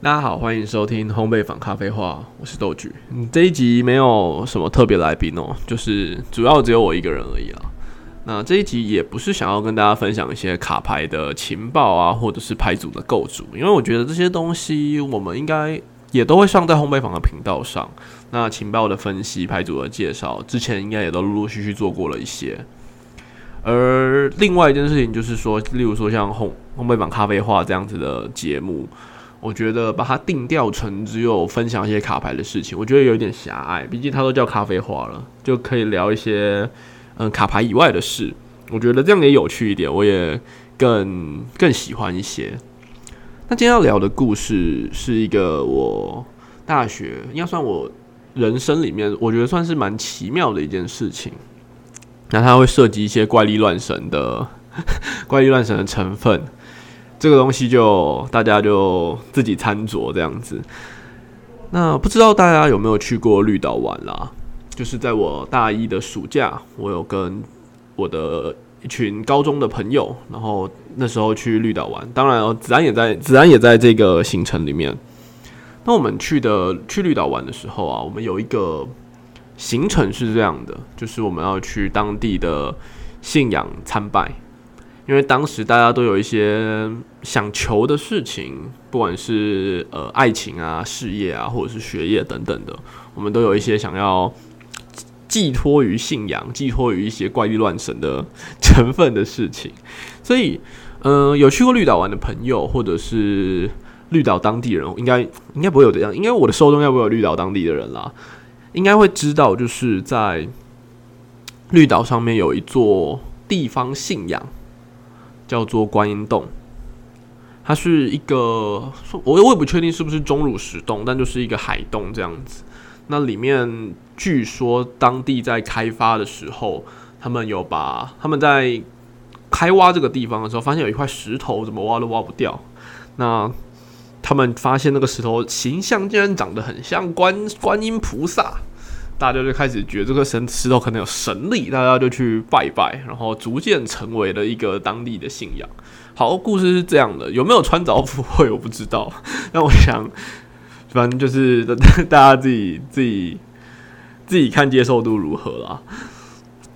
大家好，欢迎收听烘焙坊咖啡话，我是豆菊。嗯，这一集没有什么特别来宾哦，就是主要只有我一个人而已啦。那这一集也不是想要跟大家分享一些卡牌的情报啊，或者是牌组的构筑，因为我觉得这些东西我们应该也都会上在烘焙坊的频道上。那情报的分析、牌组的介绍，之前应该也都陆陆续续做过了一些。而另外一件事情就是说，例如说像烘烘焙坊咖啡话这样子的节目。我觉得把它定调成只有分享一些卡牌的事情，我觉得有点狭隘。毕竟它都叫咖啡花了，就可以聊一些嗯卡牌以外的事。我觉得这样也有趣一点，我也更更喜欢一些。那今天要聊的故事是一个我大学应该算我人生里面，我觉得算是蛮奇妙的一件事情。那它会涉及一些怪力乱神的 怪力乱神的成分。这个东西就大家就自己参酌这样子。那不知道大家有没有去过绿岛玩啦？就是在我大一的暑假，我有跟我的一群高中的朋友，然后那时候去绿岛玩。当然，子安也在，子安也在这个行程里面。那我们去的去绿岛玩的时候啊，我们有一个行程是这样的，就是我们要去当地的信仰参拜。因为当时大家都有一些想求的事情，不管是呃爱情啊、事业啊，或者是学业等等的，我们都有一些想要寄托于信仰、寄托于一些怪力乱神的成分的事情。所以，嗯，有去过绿岛玩的朋友，或者是绿岛当地人，应该应该不会有这样，应该我的受众要不会有绿岛当地的人啦，应该会知道，就是在绿岛上面有一座地方信仰。叫做观音洞，它是一个，我我也不确定是不是钟乳石洞，但就是一个海洞这样子。那里面据说当地在开发的时候，他们有把他们在开挖这个地方的时候，发现有一块石头怎么挖都挖不掉。那他们发现那个石头形象竟然长得很像观观音菩萨。大家就开始觉得这个神石头可能有神力，大家就去拜拜，然后逐渐成为了一个当地的信仰。好，故事是这样的，有没有穿凿附会我不知道，但我想，反正就是大家自己自己自己看接受度如何啦。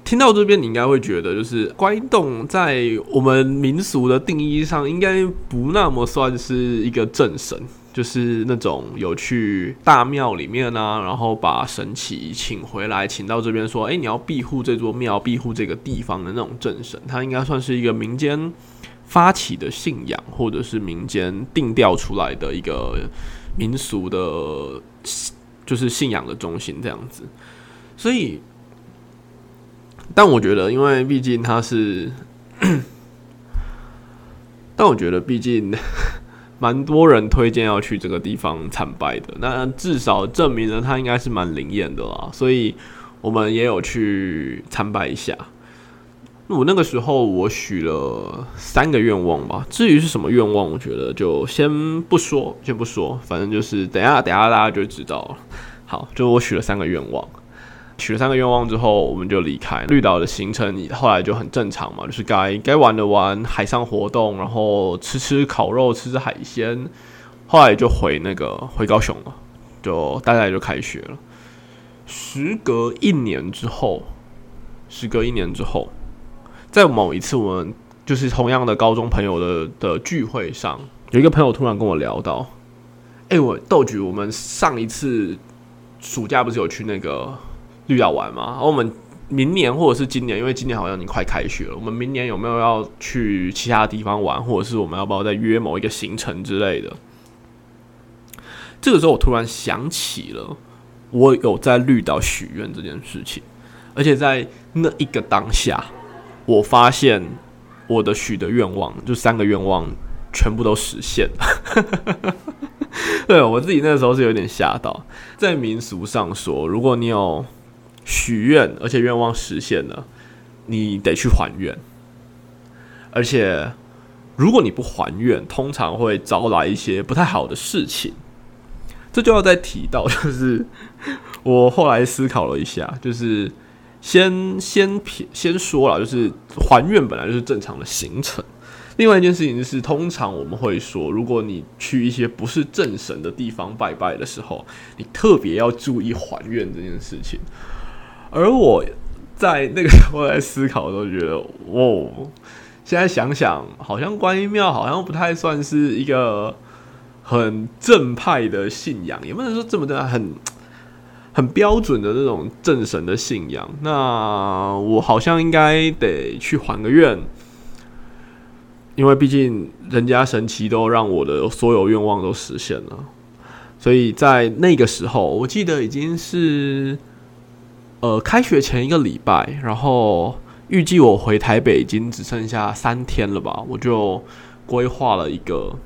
听到这边，你应该会觉得，就是观音洞在我们民俗的定义上，应该不那么算是一个正神。就是那种有去大庙里面啊，然后把神奇请回来，请到这边说，哎，你要庇护这座庙，庇护这个地方的那种正神，他应该算是一个民间发起的信仰，或者是民间定调出来的一个民俗的，就是信仰的中心这样子。所以，但我觉得，因为毕竟他是，但我觉得毕竟。蛮多人推荐要去这个地方参拜的，那至少证明了它应该是蛮灵验的啦，所以我们也有去参拜一下。我那个时候我许了三个愿望吧，至于是什么愿望，我觉得就先不说，先不说，反正就是等下等下大家就知道了。好，就我许了三个愿望。许了三个愿望之后，我们就离开绿岛的行程。后来就很正常嘛，就是该该玩的玩，海上活动，然后吃吃烤肉，吃吃海鲜。后来就回那个回高雄了，就大家就开学了。时隔一年之后，时隔一年之后，在某一次我们就是同样的高中朋友的的聚会上，有一个朋友突然跟我聊到：“哎，我豆菊，我们上一次暑假不是有去那个？”绿岛玩吗，我们明年或者是今年，因为今年好像你快开学了，我们明年有没有要去其他地方玩，或者是我们要不要再约某一个行程之类的？这个时候我突然想起了，我有在绿岛许愿这件事情，而且在那一个当下，我发现我的许的愿望，就三个愿望全部都实现了。对我自己那时候是有点吓到，在民俗上说，如果你有许愿，而且愿望实现了，你得去还愿。而且，如果你不还愿，通常会招来一些不太好的事情。这就要再提到，就是我后来思考了一下，就是先先先说了，就是还愿本来就是正常的行程，另外一件事情是，通常我们会说，如果你去一些不是正神的地方拜拜的时候，你特别要注意还愿这件事情。而我在那个时候在思考的时候，觉得，哇，现在想想，好像观音庙好像不太算是一个很正派的信仰，也不能说这么的很 很标准的那种正神的信仰。那我好像应该得去还个愿。因为毕竟人家神奇都让我的所有愿望都实现了，所以在那个时候，我记得已经是呃开学前一个礼拜，然后预计我回台北已经只剩下三天了吧，我就规划了一个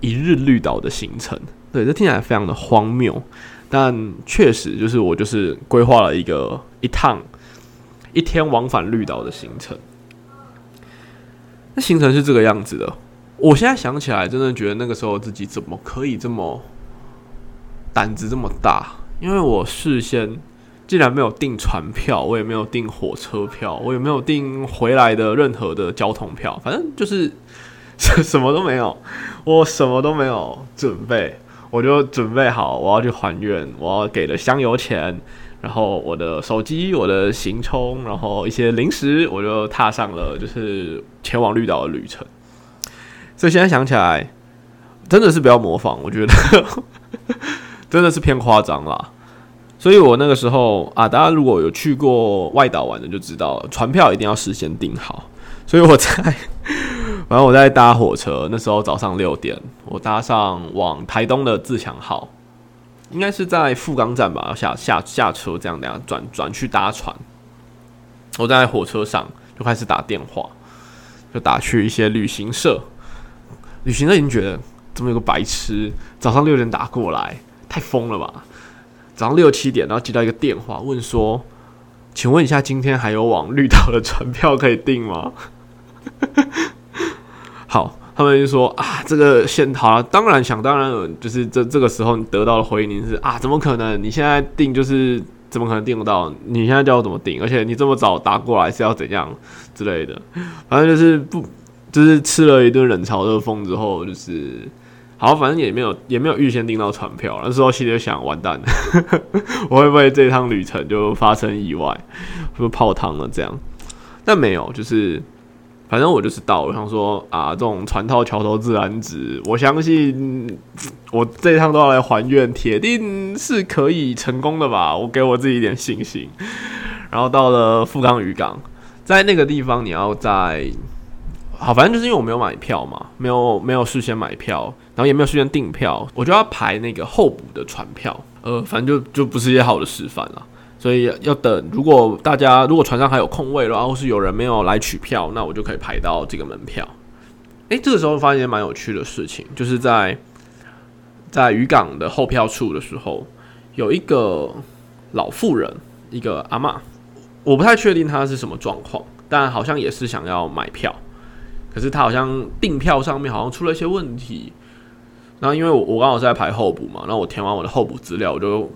一日绿岛的行程。对，这听起来非常的荒谬，但确实就是我就是规划了一个一趟一天往返绿岛的行程。那行程是这个样子的，我现在想起来，真的觉得那个时候自己怎么可以这么胆子这么大？因为我事先既然没有订船票，我也没有订火车票，我也没有订回来的任何的交通票，反正就是 什么都没有，我什么都没有准备，我就准备好我要去还愿，我要给的香油钱。然后我的手机、我的行充，然后一些零食，我就踏上了就是前往绿岛的旅程。所以现在想起来，真的是不要模仿，我觉得真的是偏夸张啦。所以我那个时候啊，大家如果有去过外岛玩的，就知道船票一定要事先订好。所以我在，反正我在搭火车，那时候早上六点，我搭上往台东的自强号。应该是在富冈站吧，要下下下车，这样等下转转去搭船。我在火车上就开始打电话，就打去一些旅行社。旅行社已经觉得怎么有个白痴，早上六点打过来，太疯了吧？早上六七点，然后接到一个电话，问说：“请问一下，今天还有往绿岛的船票可以订吗？” 好。他们就说啊，这个现好了，当然想当然，就是这这个时候你得到的回应是啊，怎么可能？你现在订就是怎么可能订得到？你现在叫我怎么订？而且你这么早打过来是要怎样之类的？反正就是不，就是吃了一顿冷嘲热讽之后，就是好，反正也没有也没有预先订到船票。那时候心里就想，完蛋了，我会不会这趟旅程就发生意外，是不是泡汤了这样？但没有，就是。反正我就是到，我想说啊，这种船到桥头自然直，我相信我这一趟都要来还愿，铁定是可以成功的吧？我给我自己一点信心。然后到了富冈渔港，在那个地方你要在，好，反正就是因为我没有买票嘛，没有没有事先买票，然后也没有事先订票，我就要排那个候补的船票。呃，反正就就不是一些好的示范了。所以要等，如果大家如果船上还有空位，然后是有人没有来取票，那我就可以排到这个门票。诶，这个时候发现蛮有趣的事情，就是在在渔港的候票处的时候，有一个老妇人，一个阿妈，我不太确定她是什么状况，但好像也是想要买票，可是他好像订票上面好像出了一些问题。然后因为我我刚好是在排候补嘛，然后我填完我的候补资料，我就。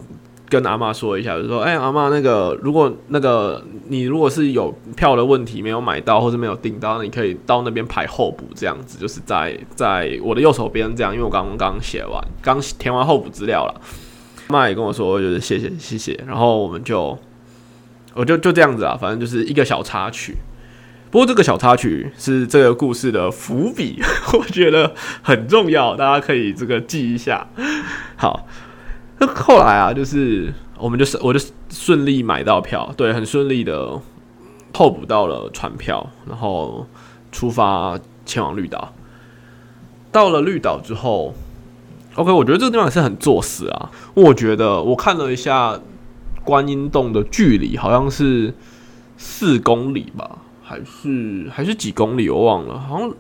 跟阿妈说一下，就说：“哎，阿妈，那个如果那个你如果是有票的问题没有买到或者没有订到，你可以到那边排候补，这样子就是在在我的右手边这样，因为我刚刚写完，刚填完候补资料了。妈也跟我说，就是谢谢谢谢，然后我们就我就就这样子啊，反正就是一个小插曲。不过这个小插曲是这个故事的伏笔，我觉得很重要，大家可以这个记一下。好。”那后来啊，就是我们就是我就顺利买到票，对，很顺利的候补到了船票，然后出发前往绿岛。到了绿岛之后，OK，我觉得这个地方也是很作死啊。我觉得我看了一下观音洞的距离，好像是四公里吧，还是还是几公里，我忘了，好像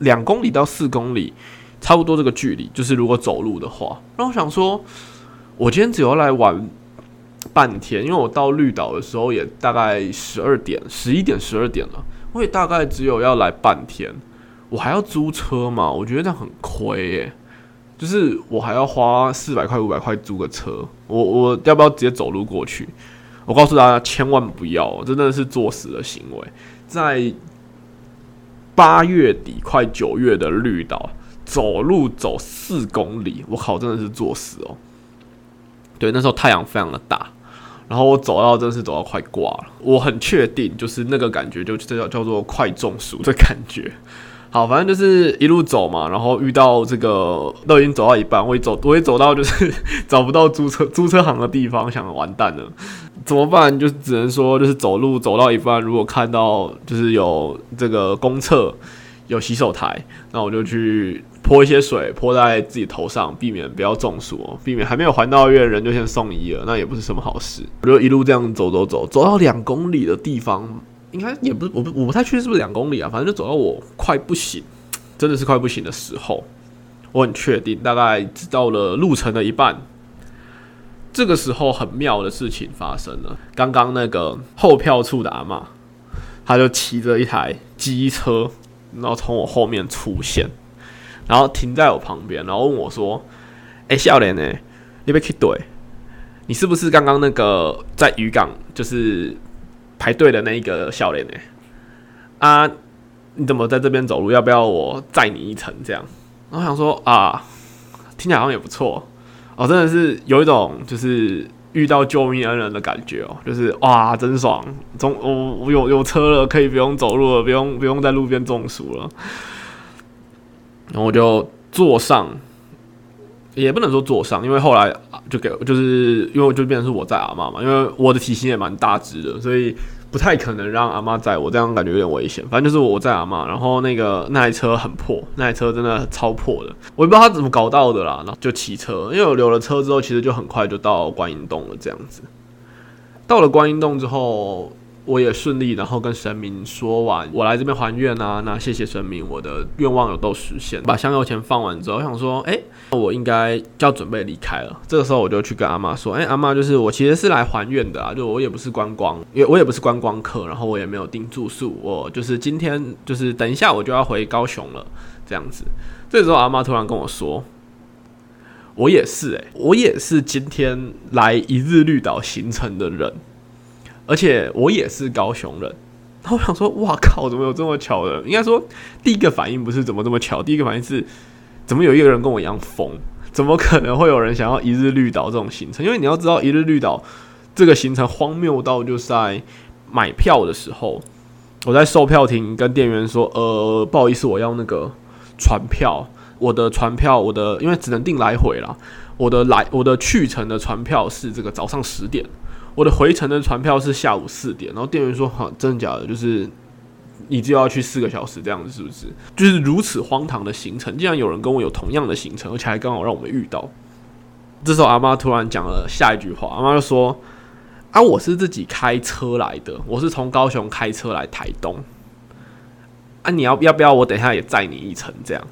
两公里到四公里，差不多这个距离。就是如果走路的话，然后想说。我今天只要来玩半天，因为我到绿岛的时候也大概十二点、十一点、十二点了，我也大概只有要来半天，我还要租车嘛？我觉得这样很亏耶，就是我还要花四百块、五百块租个车，我我要不要直接走路过去？我告诉大家，千万不要，真的是作死的行为。在八月底快九月的绿岛，走路走四公里，我靠，真的是作死哦。对，那时候太阳非常的大，然后我走到真的是走到快挂了，我很确定就是那个感觉，就这叫叫做快中暑的感觉。好，反正就是一路走嘛，然后遇到这个 都已经走到一半，我也走，我也走到就是 找不到租车 租车行的地方，想完蛋了，怎么办？就只能说就是走路走到一半，如果看到就是有这个公厕有洗手台，那我就去泼一些水泼在自己头上，避免不要中暑，避免还没有还到院人就先送医了，那也不是什么好事。我就一路这样走走走，走到两公里的地方。应该也不是，我不我不太确定是不是两公里啊，反正就走到我快不行，真的是快不行的时候，我很确定，大概只到了路程的一半，这个时候很妙的事情发生了。刚刚那个后票处的阿妈，他就骑着一台机车，然后从我后面出现，然后停在我旁边，然后问我说：“哎，笑脸呢？你被去怼？你是不是刚刚那个在渔港就是？”排队的那一个笑脸呢？啊，你怎么在这边走路？要不要我载你一程？这样，我想说啊，听起来好像也不错哦，真的是有一种就是遇到救命恩人的感觉哦，就是哇，真爽！中我我有有车了，可以不用走路了，不用不用在路边中暑了。然后我就坐上，也不能说坐上，因为后来。就给，就是因为就变成是我在阿妈嘛，因为我的体型也蛮大只的，所以不太可能让阿妈载我，这样感觉有点危险。反正就是我载阿妈，然后那个那台车很破，那台车真的超破的，我也不知道他怎么搞到的啦。然后就骑车，因为我留了车之后，其实就很快就到观音洞了。这样子，到了观音洞之后。我也顺利，然后跟神明说完，我来这边还愿啊，那谢谢神明，我的愿望有都实现。把香油钱放完之后，我想说，哎，我应该就要准备离开了。这个时候我就去跟阿妈说，哎，阿妈，就是我其实是来还愿的啊，就我也不是观光，因为我也不是观光客，然后我也没有订住宿，我就是今天就是等一下我就要回高雄了，这样子。这时候阿妈突然跟我说，我也是，哎，我也是今天来一日绿岛行程的人。而且我也是高雄人，然后我想说，哇靠，怎么有这么巧的？应该说，第一个反应不是怎么这么巧，第一个反应是，怎么有一个人跟我一样疯？怎么可能会有人想要一日绿岛这种行程？因为你要知道，一日绿岛这个行程荒谬到就是在买票的时候，我在售票亭跟店员说，呃，不好意思，我要那个船票，我的船票，我的因为只能订来回啦，我的来我的去程的船票是这个早上十点。我的回程的船票是下午四点，然后店员说：“哈，真的假的？就是你就要去四个小时这样子，是不是？就是如此荒唐的行程，竟然有人跟我有同样的行程，而且还刚好让我们遇到。”这时候阿妈突然讲了下一句话，阿妈就说：“啊，我是自己开车来的，我是从高雄开车来台东。啊，你要要不要我等一下也载你一程？这样？”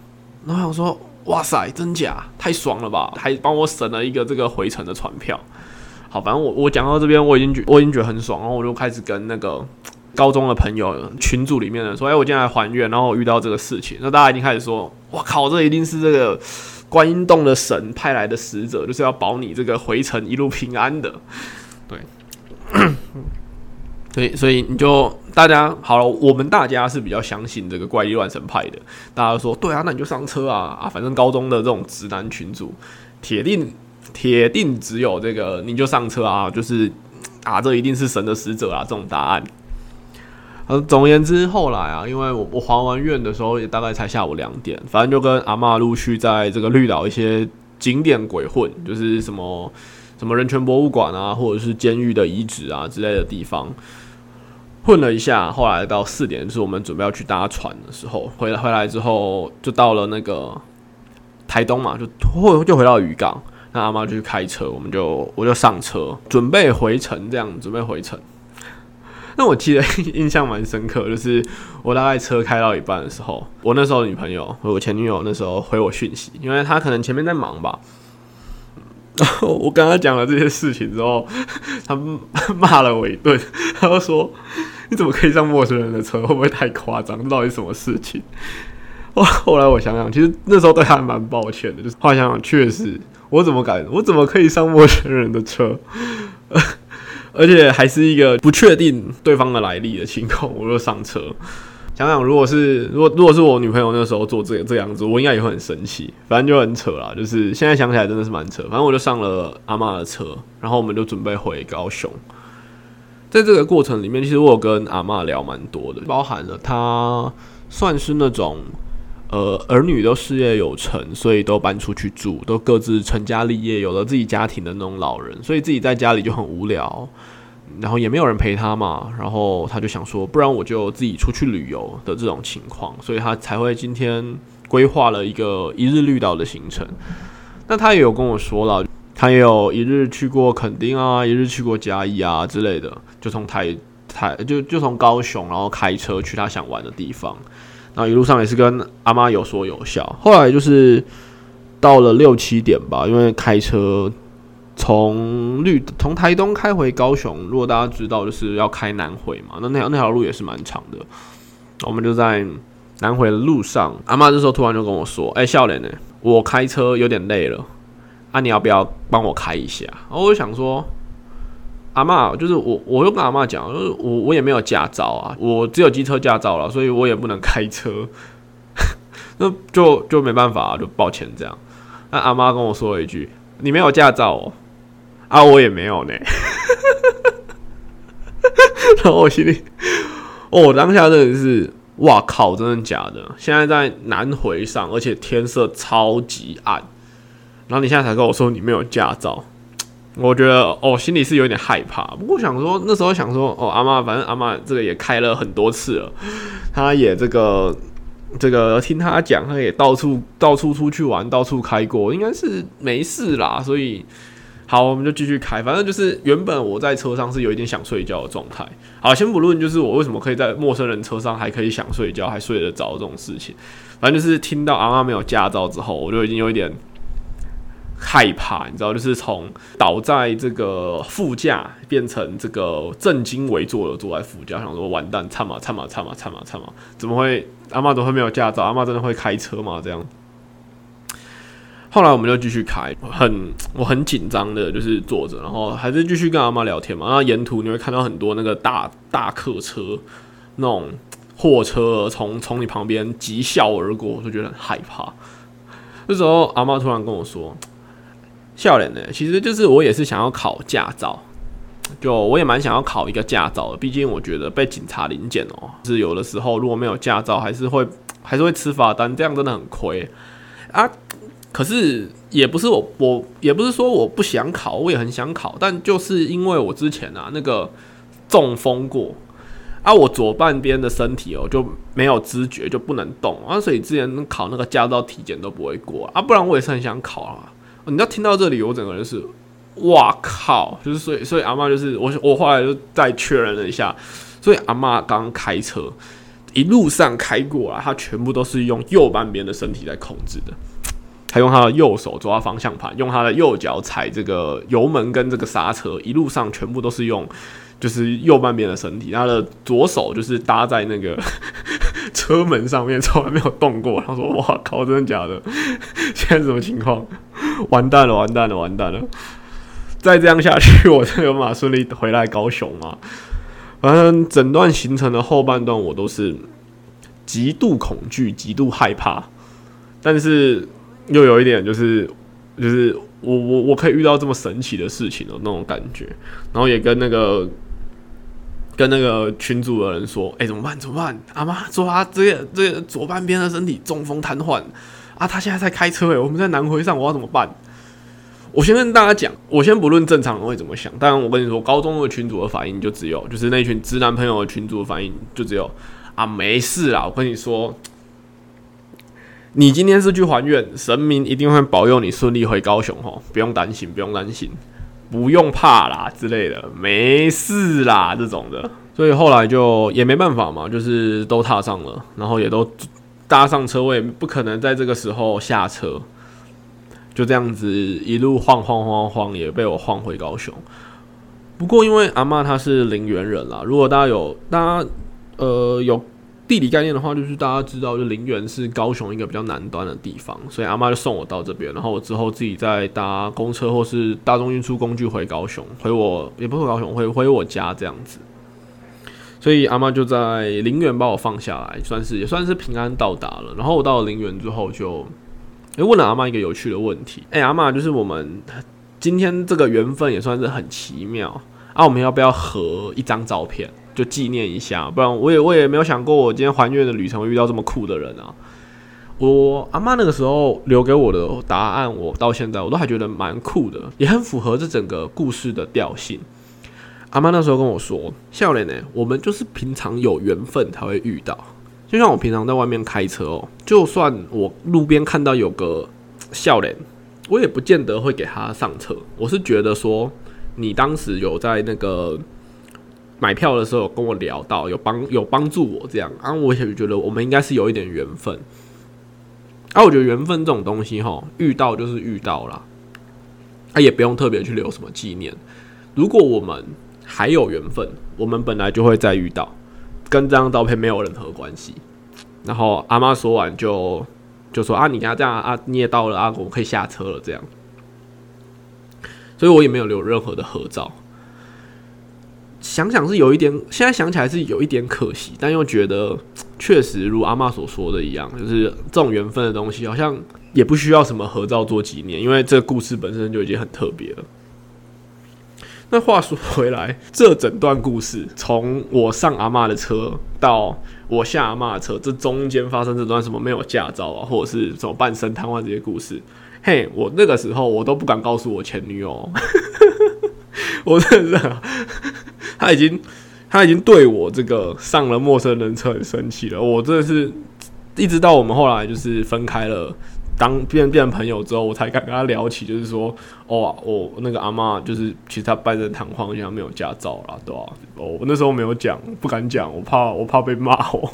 然后我说：“哇塞，真假？太爽了吧！还帮我省了一个这个回程的船票。”好，反正我我讲到这边，我已经觉我已经觉得很爽，然后我就开始跟那个高中的朋友群组里面的说，哎，我今天来还愿，然后我遇到这个事情，那大家已经开始说，我靠，这一定是这个观音洞的神派来的使者，就是要保你这个回程一路平安的，对，对，所以你就大家好了，我们大家是比较相信这个怪力乱神派的，大家说，对啊，那你就上车啊啊，反正高中的这种直男群组，铁定。铁定只有这个，你就上车啊！就是啊，这一定是神的使者啊！这种答案。呃，总而言之，后来啊，因为我我还完愿的时候也大概才下午两点，反正就跟阿妈陆续在这个绿岛一些景点鬼混，就是什么什么人权博物馆啊，或者是监狱的遗址啊之类的地方混了一下。后来到四点，就是我们准备要去搭船的时候，回回来之后就到了那个台东嘛，就回就回到渔港。那阿妈就去开车，我们就我就上车，准备回程，这样准备回程。那我记得 印象蛮深刻，就是我大概车开到一半的时候，我那时候女朋友，我前女友那时候回我讯息，因为她可能前面在忙吧。然后我跟她讲了这些事情之后，她骂了我一顿，她就说：“你怎么可以上陌生人的车？会不会太夸张？到底什么事情？”后 后来我想想，其实那时候对他还蛮抱歉的，就是后来想想，确实。我怎么敢？我怎么可以上陌生人的车？而且还是一个不确定对方的来历的情况，我就上车。想想，如果是如果如果是我女朋友那时候做这个这样子，我应该也会很生气。反正就很扯啦，就是现在想起来真的是蛮扯。反正我就上了阿妈的车，然后我们就准备回高雄。在这个过程里面，其实我有跟阿妈聊蛮多的，包含了她算是那种呃儿女都事业有成，所以都搬出去住，都各自成家立业，有了自己家庭的那种老人，所以自己在家里就很无聊。然后也没有人陪他嘛，然后他就想说，不然我就自己出去旅游的这种情况，所以他才会今天规划了一个一日绿岛的行程。那他也有跟我说了，他也有一日去过垦丁啊，一日去过嘉义啊之类的，就从台台就就从高雄，然后开车去他想玩的地方。然后一路上也是跟阿妈有说有笑。后来就是到了六七点吧，因为开车。从绿从台东开回高雄，如果大家知道，就是要开南回嘛，那那条那条路也是蛮长的。我们就在南回的路上，阿妈这时候突然就跟我说：“哎，笑脸呢？我开车有点累了，啊，你要不要帮我开一下？”然后我就想说：“阿妈，就是我，我又跟阿妈讲，就是我我也没有驾照啊，我只有机车驾照了，所以我也不能开车，那就就没办法，就抱歉这样。”那阿妈跟我说了一句：“你没有驾照哦。”啊，我也没有呢。然后我心里，哦，当下真的是，哇靠，真的假的？现在在南回上，而且天色超级暗。然后你现在才跟我说你没有驾照，我觉得哦，心里是有点害怕。不过想说那时候想说，哦，阿妈，反正阿妈这个也开了很多次了，她也这个这个听她讲，她也到处到处出去玩，到处开过，应该是没事啦，所以。好，我们就继续开。反正就是原本我在车上是有一点想睡觉的状态。好，先不论就是我为什么可以在陌生人车上还可以想睡觉，还睡得着这种事情。反正就是听到阿妈没有驾照之后，我就已经有一点害怕，你知道，就是从倒在这个副驾变成这个正襟危坐的坐在副驾，想说完蛋，惨嘛惨嘛惨嘛惨嘛惨嘛，怎么会阿妈怎么会没有驾照？阿妈真的会开车吗？这样？后来我们就继续开，很我很紧张的，就是坐着，然后还是继续跟阿妈聊天嘛。然后沿途你会看到很多那个大大客车，那种货车从从你旁边急啸而过，我就觉得很害怕。那时候阿妈突然跟我说：“笑脸呢，其实就是我也是想要考驾照，就我也蛮想要考一个驾照的。毕竟我觉得被警察临检哦，是有的时候如果没有驾照，还是会还是会吃罚单，这样真的很亏啊。”可是也不是我，我也不是说我不想考，我也很想考，但就是因为我之前啊那个中风过啊，我左半边的身体哦就没有知觉，就不能动啊，所以之前考那个驾照体检都不会过啊，不然我也是很想考啊。你要听到这里，我整个人是哇靠，就是所以所以阿妈就是我我后来就再确认了一下，所以阿妈刚开车一路上开过来，她全部都是用右半边的身体在控制的。他用他的右手抓方向盘，用他的右脚踩这个油门跟这个刹车，一路上全部都是用，就是右半边的身体。他的左手就是搭在那个 车门上面，从来没有动过。他说：“哇靠，真的假的？现在什么情况？完蛋了，完蛋了，完蛋了！再这样下去，我真的有办法顺利回来高雄吗？反正整段行程的后半段，我都是极度恐惧、极度害怕，但是。又有一点就是，就是我我我可以遇到这么神奇的事情的那种感觉，然后也跟那个跟那个群主的人说，哎，怎么办？怎么办？阿妈说他这个这个左半边的身体中风瘫痪啊，他现在在开车哎，我们在南回上，我要怎么办？我先跟大家讲，我先不论正常人会怎么想，当然我跟你说，高中的群主的反应就只有，就是那群直男朋友的群主的反应就只有啊，没事啦，我跟你说。你今天是去还愿，神明一定会保佑你顺利回高雄吼，不用担心，不用担心，不用怕啦之类的，没事啦这种的。所以后来就也没办法嘛，就是都踏上了，然后也都搭上车位，不可能在这个时候下车，就这样子一路晃晃晃晃，也被我晃回高雄。不过因为阿妈她是陵园人啦，如果大家有大家呃有。地理概念的话，就是大家知道，就陵园是高雄一个比较南端的地方，所以阿妈就送我到这边，然后我之后自己再搭公车或是大众运输工具回高雄，回我也不回高雄，回回我家这样子。所以阿妈就在陵园把我放下来，算是也算是平安到达了。然后我到了陵园之后，就诶问了阿妈一个有趣的问题：哎，阿妈，就是我们今天这个缘分也算是很奇妙啊，我们要不要合一张照片，就纪念一下？不然我也我也没有想过，我今天还愿的旅程会遇到这么酷的人啊。我阿妈那个时候留给我的答案，我到现在我都还觉得蛮酷的，也很符合这整个故事的调性。阿妈那时候跟我说：“笑脸呢，我们就是平常有缘分才会遇到。就像我平常在外面开车哦，就算我路边看到有个笑脸，我也不见得会给他上车。我是觉得说，你当时有在那个买票的时候跟我聊到，有帮有帮助我这样，然后我也觉得我们应该是有一点缘分。”啊，我觉得缘分这种东西，哈，遇到就是遇到了，啊，也不用特别去留什么纪念。如果我们还有缘分，我们本来就会再遇到，跟这张照片没有任何关系。然后阿妈说完就就说啊，你看这样啊，你也到了啊，我可以下车了这样。所以我也没有留任何的合照。想想是有一点，现在想起来是有一点可惜，但又觉得确实如阿妈所说的一样，就是这种缘分的东西，好像也不需要什么合照做纪念，因为这个故事本身就已经很特别了。那话说回来，这整段故事从我上阿妈的车到我下阿妈的车，这中间发生这段什么没有驾照啊，或者是什么半身瘫痪这些故事，嘿，我那个时候我都不敢告诉我前女友，我真的是。他已经，他已经对我这个上了陌生人车很生气了。我真的是，一直到我们后来就是分开了，当变变成朋友之后，我才敢跟他聊起，就是说，哦，我那个阿妈就是其实他半身瘫痪，现在没有驾照啦，对吧？哦，我那时候没有讲，不敢讲，我怕我怕被骂 我。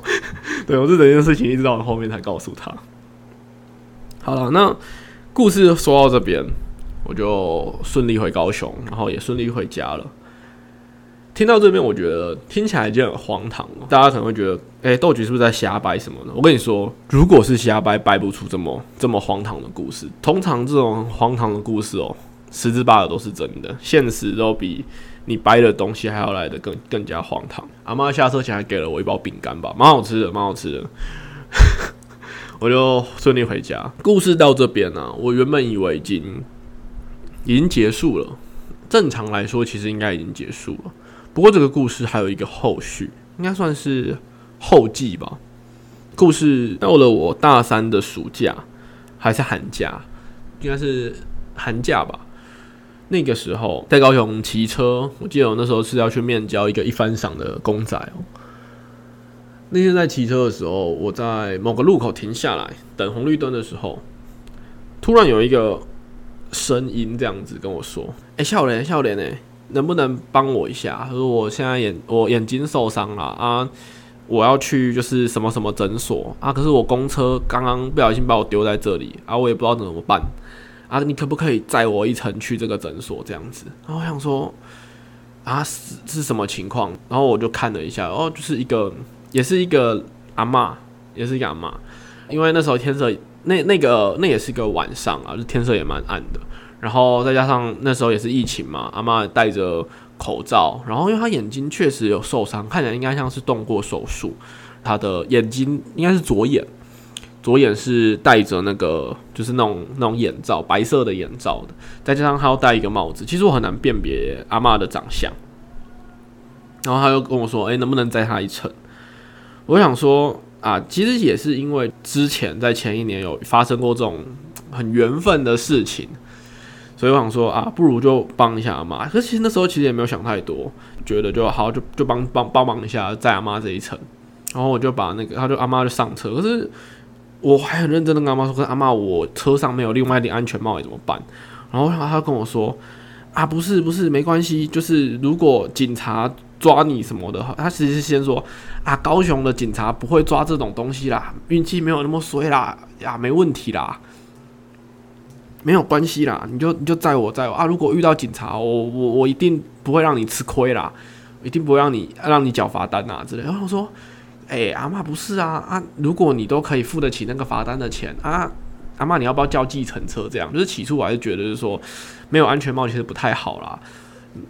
对我这整件事情一直到后面才告诉他。好了，那故事说到这边，我就顺利回高雄，然后也顺利回家了。听到这边，我觉得听起来就很荒唐。大家可能会觉得，哎，豆菊是不是在瞎掰什么呢？我跟你说，如果是瞎掰，掰不出这么这么荒唐的故事。通常这种荒唐的故事哦，十之八九都是真的，现实都比你掰的东西还要来的更更加荒唐。阿妈下车前还给了我一包饼干吧，蛮好吃的，蛮好吃的。我就顺利回家。故事到这边呢，我原本以为已经已经结束了。正常来说，其实应该已经结束了。不过这个故事还有一个后续，应该算是后记吧。故事到了我大三的暑假还是寒假，应该是寒假吧。那个时候在高雄骑车，我记得我那时候是要去面交一个一番赏的公仔哦。那天在骑车的时候，我在某个路口停下来等红绿灯的时候，突然有一个声音这样子跟我说：“哎，笑脸，笑脸，哎。”能不能帮我一下？他说我现在眼我眼睛受伤了啊，我要去就是什么什么诊所啊，可是我公车刚刚不小心把我丢在这里啊，我也不知道怎么办啊，你可不可以载我一程去这个诊所这样子？然后我想说啊是是什么情况？然后我就看了一下，哦，就是一个也是一个阿妈，也是一个阿妈，因为那时候天色那那个那也是一个晚上啊，就天色也蛮暗的。然后再加上那时候也是疫情嘛，阿妈戴着口罩，然后因为她眼睛确实有受伤，看起来应该像是动过手术。她的眼睛应该是左眼，左眼是戴着那个就是那种那种眼罩，白色的眼罩的。再加上她要戴一个帽子，其实我很难辨别阿妈的长相。然后他又跟我说：“哎，能不能载她一程？”我想说啊，其实也是因为之前在前一年有发生过这种很缘分的事情。所以我想说啊，不如就帮一下阿妈。可是其实那时候其实也没有想太多，觉得就好，就就帮帮帮忙一下，在阿妈这一层。然后我就把那个，他就阿妈就上车。可是我还很认真的跟阿妈说：“可是阿妈，我车上没有另外一顶安全帽，怎么办？”然后他跟我说：“啊，不是不是，没关系，就是如果警察抓你什么的，他其实是先说啊，高雄的警察不会抓这种东西啦，运气没有那么衰啦，呀，没问题啦。”没有关系啦，你就你就载我载我啊！如果遇到警察，我我我一定不会让你吃亏啦，一定不会让你让你缴罚单啊之类。然后我说，哎，阿妈不是啊啊！如果你都可以付得起那个罚单的钱啊，阿妈你要不要叫计程车？这样就是起初我还是觉得就是说没有安全帽其实不太好啦。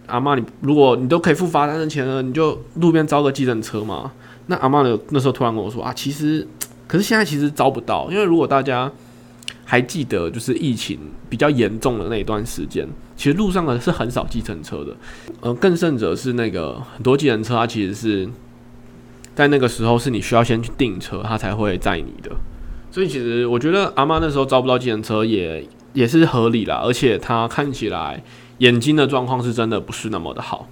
阿妈，你如果你都可以付罚单的钱了，你就路边招个计程车嘛。那阿妈呢，那时候突然跟我说啊，其实，可是现在其实招不到，因为如果大家还记得，就是疫情比较严重的那一段时间，其实路上呢是很少计程车的。呃，更甚者是那个很多计程车，它其实是在那个时候是你需要先去订车，它才会载你的。所以其实我觉得阿妈那时候招不到计程车也也是合理啦，而且她看起来眼睛的状况是真的不是那么的好。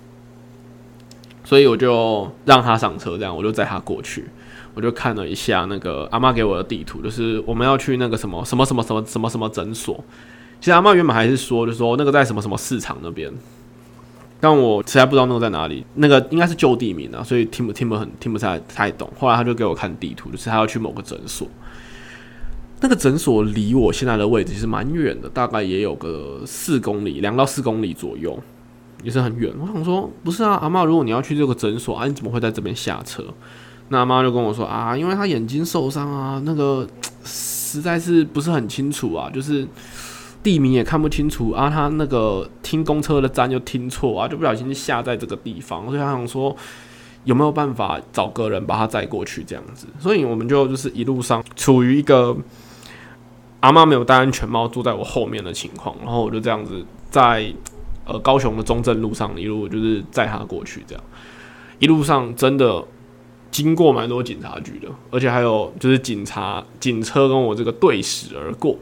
所以我就让她上车，这样我就载她过去。我就看了一下那个阿妈给我的地图，就是我们要去那个什么什么什么什么什么什么诊所。其实阿妈原本还是说，就说那个在什么什么市场那边，但我实在不知道那个在哪里。那个应该是旧地名啊，所以听不听不很听不太太懂。后来他就给我看地图，就是他要去某个诊所。那个诊所离我现在的位置其实蛮远的，大概也有个四公里，两到四公里左右。也是很远，我想说不是啊，阿妈，如果你要去这个诊所啊，你怎么会在这边下车？那阿妈就跟我说啊，因为他眼睛受伤啊，那个实在是不是很清楚啊，就是地名也看不清楚啊，他那个听公车的站又听错啊，就不小心下在这个地方，所以他想说有没有办法找个人把他载过去这样子，所以我们就就是一路上处于一个阿妈没有戴安全帽坐在我后面的情况，然后我就这样子在。呃，高雄的中正路上一路就是载他过去，这样一路上真的经过蛮多警察局的，而且还有就是警察警车跟我这个对驶而过。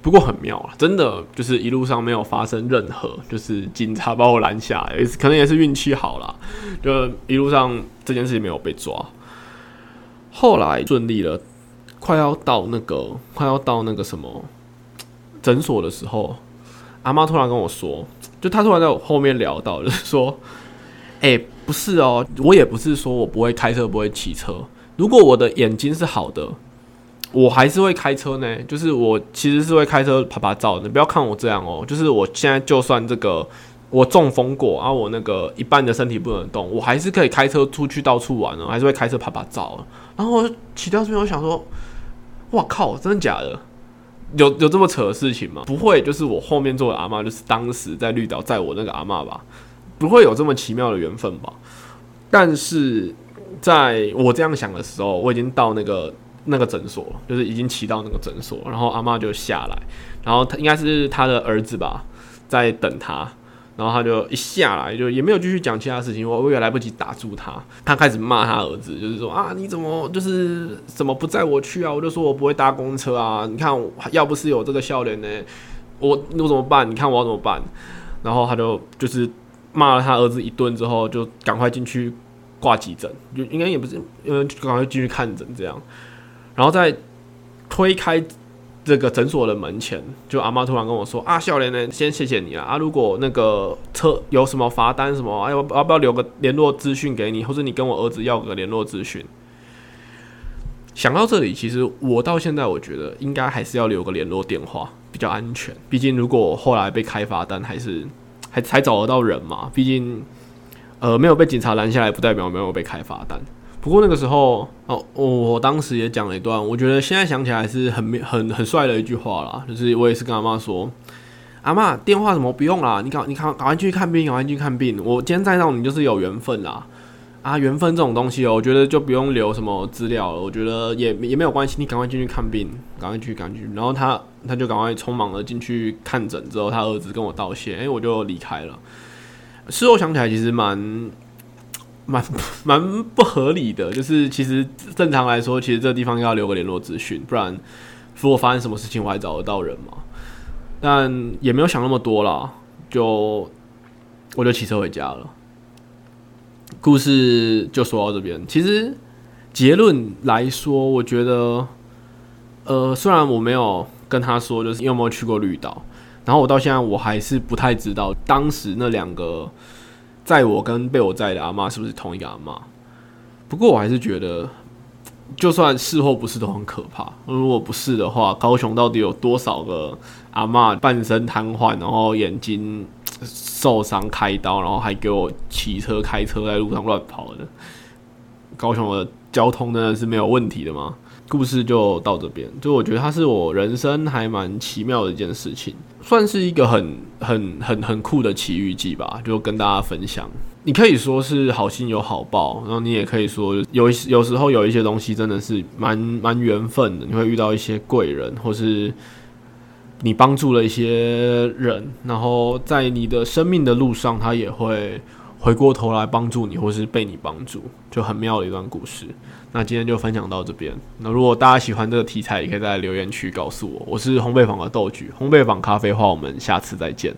不过很妙啊，真的就是一路上没有发生任何就是警察把我拦下来，可能也是运气好啦，就一路上这件事情没有被抓。后来顺利了，快要到那个快要到那个什么诊所的时候。阿妈突然跟我说，就她突然在我后面聊到，就是说，哎，不是哦，我也不是说我不会开车，不会骑车。如果我的眼睛是好的，我还是会开车呢。就是我其实是会开车拍拍照的。不要看我这样哦，就是我现在就算这个我中风过啊，我那个一半的身体不能动，我还是可以开车出去到处玩哦，还是会开车拍拍照。然后骑到这边，我想说，哇靠，真的假的？有有这么扯的事情吗？不会，就是我后面坐的阿妈，就是当时在绿岛载我那个阿妈吧？不会有这么奇妙的缘分吧？但是在我这样想的时候，我已经到那个那个诊所，就是已经骑到那个诊所，然后阿妈就下来，然后他应该是他的儿子吧，在等他。然后他就一下来，就也没有继续讲其他事情，我我也来不及打住他。他开始骂他儿子，就是说啊，你怎么就是怎么不载我去啊？我就说我不会搭公车啊。你看，要不是有这个笑脸呢，我我怎么办？你看我要怎么办？然后他就就是骂了他儿子一顿之后，就赶快进去挂急诊，就应该也不是，呃，赶快进去看诊这样，然后再推开。这个诊所的门前，就阿妈突然跟我说：“啊，笑脸呢，先谢谢你啊！啊，如果那个车有什么罚单什么，哎，要要不要留个联络资讯给你，或者你跟我儿子要个联络资讯？”想到这里，其实我到现在我觉得应该还是要留个联络电话比较安全。毕竟如果后来被开罚单，还是还才找得到人嘛。毕竟，呃，没有被警察拦下来，不代表没有被开罚单。不过那个时候哦，我当时也讲了一段，我觉得现在想起来是很很很帅的一句话啦，就是我也是跟阿妈说，阿妈电话什么不用啦，你赶你赶赶快去看病，赶快去看病。我今天再到你就是有缘分啦，啊，缘分这种东西哦，我觉得就不用留什么资料了，我觉得也也没有关系，你赶快进去看病，赶快去赶去。然后他他就赶快匆忙的进去看诊之后，他儿子跟我道谢，哎，我就离开了。事后想起来，其实蛮。蛮蛮不合理的，就是其实正常来说，其实这个地方要留个联络资讯，不然如果发生什么事情，我还找得到人嘛。但也没有想那么多啦，就我就骑车回家了。故事就说到这边。其实结论来说，我觉得，呃，虽然我没有跟他说，就是你有没有去过绿岛，然后我到现在我还是不太知道当时那两个。在我跟被我在的阿妈是不是同一个阿妈？不过我还是觉得，就算是或不是都很可怕。如果不是的话，高雄到底有多少个阿妈半身瘫痪，然后眼睛受伤开刀，然后还给我骑车开车在路上乱跑的？高雄的交通真的是没有问题的吗？故事就到这边，就我觉得它是我人生还蛮奇妙的一件事情，算是一个很很很很酷的奇遇记吧，就跟大家分享。你可以说是好心有好报，然后你也可以说有有时候有一些东西真的是蛮蛮缘分的，你会遇到一些贵人，或是你帮助了一些人，然后在你的生命的路上，他也会。回过头来帮助你，或是被你帮助，就很妙的一段故事。那今天就分享到这边。那如果大家喜欢这个题材，也可以在留言区告诉我。我是烘焙坊的豆菊，烘焙坊咖啡话，我们下次再见。